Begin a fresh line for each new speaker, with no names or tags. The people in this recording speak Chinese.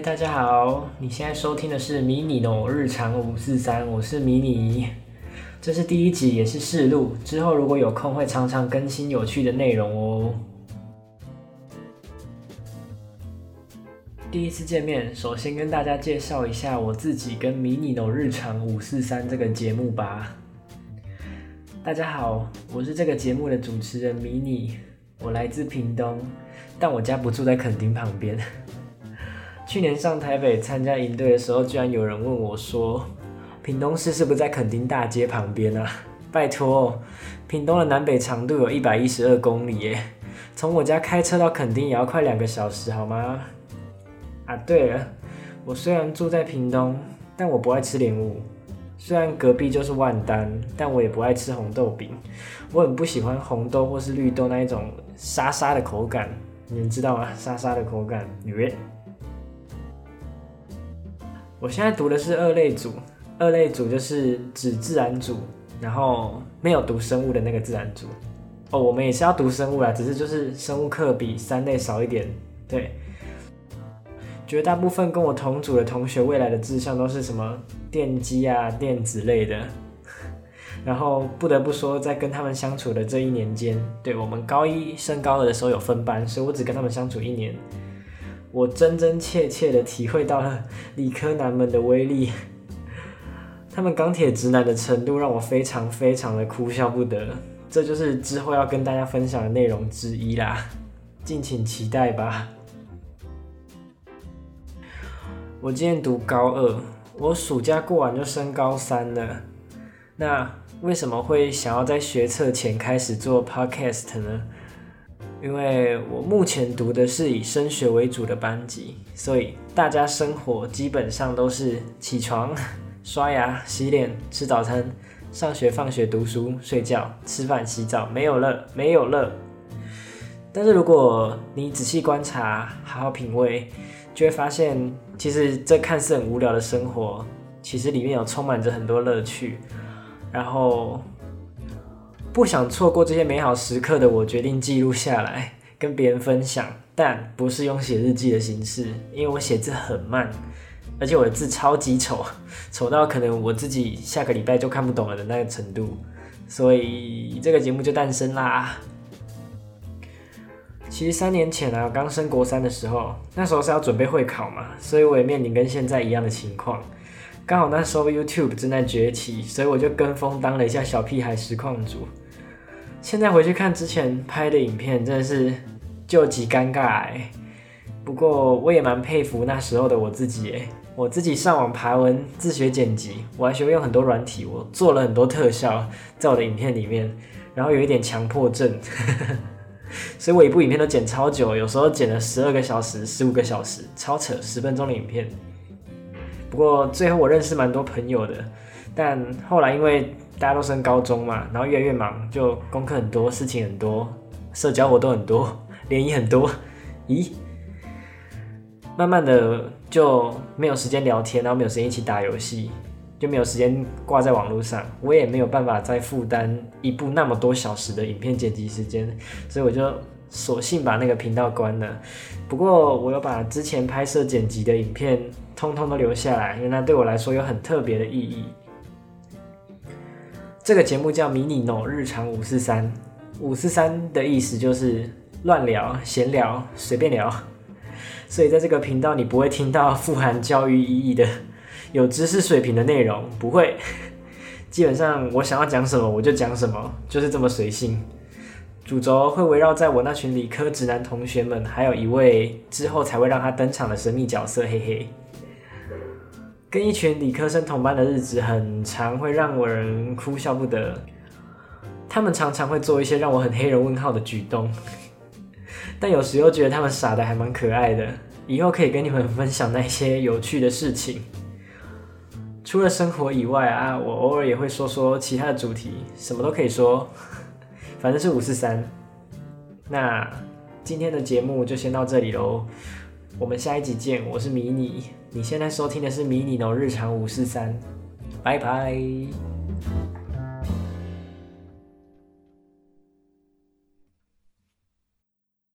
大家好！你现在收听的是迷你的日常五四三，我是迷你。这是第一集，也是试录。之后如果有空，会常常更新有趣的内容哦。第一次见面，首先跟大家介绍一下我自己跟迷你的日常五四三这个节目吧。大家好，我是这个节目的主持人迷你，我来自屏东，但我家不住在垦丁旁边。去年上台北参加营队的时候，居然有人问我说：“屏东市是不是在垦丁大街旁边啊？”拜托，屏东的南北长度有一百一十二公里耶，从我家开车到垦丁也要快两个小时，好吗？啊，对了，我虽然住在屏东，但我不爱吃莲雾。虽然隔壁就是万丹，但我也不爱吃红豆饼。我很不喜欢红豆或是绿豆那一种沙沙的口感，你们知道吗？沙沙的口感，约。我现在读的是二类组，二类组就是指自然组，然后没有读生物的那个自然组。哦，我们也是要读生物啦，只是就是生物课比三类少一点。对，绝大部分跟我同组的同学，未来的志向都是什么电机啊、电子类的。然后不得不说，在跟他们相处的这一年间，对我们高一升高二的时候有分班，所以我只跟他们相处一年。我真真切切的体会到了理科男们的威力，他们钢铁直男的程度让我非常非常的哭笑不得。这就是之后要跟大家分享的内容之一啦，敬请期待吧。我今年读高二，我暑假过完就升高三了。那为什么会想要在学测前开始做 podcast 呢？因为我目前读的是以升学为主的班级，所以大家生活基本上都是起床、刷牙、洗脸、吃早餐、上学、放学、读书、睡觉、吃饭、洗澡，没有了，没有了。但是如果你仔细观察、好好品味，就会发现，其实这看似很无聊的生活，其实里面有充满着很多乐趣。然后。不想错过这些美好时刻的我，决定记录下来，跟别人分享，但不是用写日记的形式，因为我写字很慢，而且我的字超级丑，丑到可能我自己下个礼拜就看不懂了的那个程度，所以这个节目就诞生啦。其实三年前啊，刚升国三的时候，那时候是要准备会考嘛，所以我也面临跟现在一样的情况，刚好那时候 YouTube 正在崛起，所以我就跟风当了一下小屁孩实况主。现在回去看之前拍的影片，真的是救急尴尬哎。不过我也蛮佩服那时候的我自己哎，我自己上网爬文自学剪辑，我还学会用很多软体，我做了很多特效在我的影片里面，然后有一点强迫症，所以我一部影片都剪超久，有时候剪了十二个小时、十五个小时，超扯，十分钟的影片。不过最后我认识蛮多朋友的，但后来因为。大家都升高中嘛，然后越来越忙，就功课很多，事情很多，社交活动很多，联谊很多，咦，慢慢的就没有时间聊天，然后没有时间一起打游戏，就没有时间挂在网络上，我也没有办法再负担一部那么多小时的影片剪辑时间，所以我就索性把那个频道关了。不过我有把之前拍摄剪辑的影片通通都留下来，因为那对我来说有很特别的意义。这个节目叫迷你 no 日常五四三，五四三的意思就是乱聊、闲聊、随便聊。所以在这个频道，你不会听到富含教育意义的、有知识水平的内容，不会。基本上我想要讲什么我就讲什么，就是这么随性。主轴会围绕在我那群理科直男同学们，还有一位之后才会让他登场的神秘角色，嘿嘿。跟一群理科生同班的日子，很常，会让我人哭笑不得。他们常常会做一些让我很黑人问号的举动，但有时又觉得他们傻的还蛮可爱的。以后可以跟你们分享那些有趣的事情。除了生活以外啊，我偶尔也会说说其他的主题，什么都可以说，反正是五四三。那今天的节目就先到这里喽。我们下一集见，我是迷你，你现在收听的是迷你的日常五四三，拜拜。